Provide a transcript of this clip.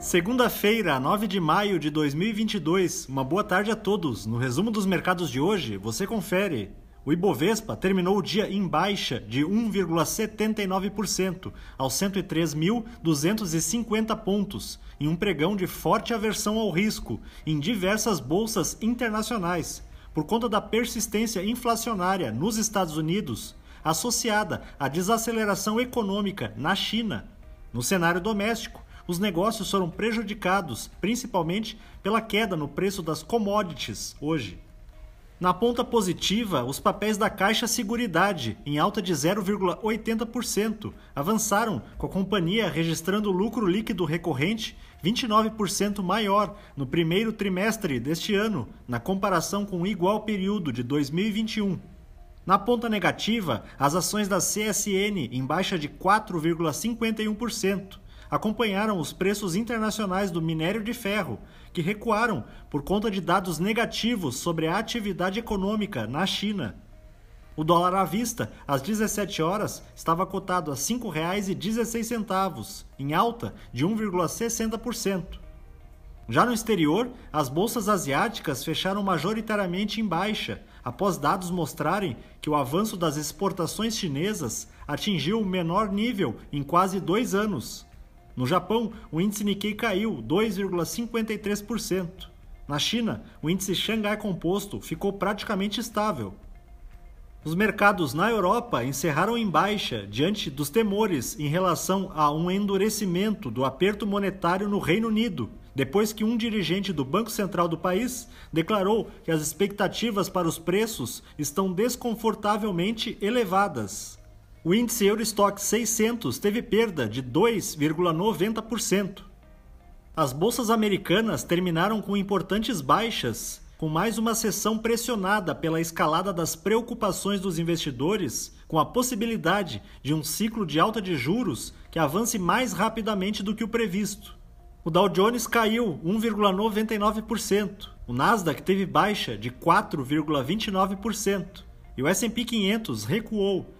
Segunda-feira, 9 de maio de 2022. Uma boa tarde a todos. No resumo dos mercados de hoje, você confere. O Ibovespa terminou o dia em baixa de 1,79% aos 103.250 pontos, em um pregão de forte aversão ao risco em diversas bolsas internacionais, por conta da persistência inflacionária nos Estados Unidos, associada à desaceleração econômica na China. No cenário doméstico, os negócios foram prejudicados, principalmente pela queda no preço das commodities hoje. Na ponta positiva, os papéis da Caixa Seguridade, em alta de 0,80%, avançaram, com a companhia registrando lucro líquido recorrente 29% maior no primeiro trimestre deste ano, na comparação com o igual período de 2021. Na ponta negativa, as ações da CSN em baixa de 4,51%, acompanharam os preços internacionais do minério de ferro, que recuaram por conta de dados negativos sobre a atividade econômica na China. O dólar à vista, às 17 horas, estava cotado a R$ 5,16, em alta de 1,60%. Já no exterior, as bolsas asiáticas fecharam majoritariamente em baixa, após dados mostrarem que o avanço das exportações chinesas atingiu o menor nível em quase dois anos. No Japão, o índice Nikkei caiu 2,53%. Na China, o índice Xangai Composto ficou praticamente estável. Os mercados na Europa encerraram em baixa diante dos temores em relação a um endurecimento do aperto monetário no Reino Unido, depois que um dirigente do Banco Central do país declarou que as expectativas para os preços estão desconfortavelmente elevadas. O índice Eurostock 600 teve perda de 2,90%. As bolsas americanas terminaram com importantes baixas, com mais uma sessão pressionada pela escalada das preocupações dos investidores com a possibilidade de um ciclo de alta de juros que avance mais rapidamente do que o previsto. O Dow Jones caiu 1,99%, o Nasdaq teve baixa de 4,29% e o S&P 500 recuou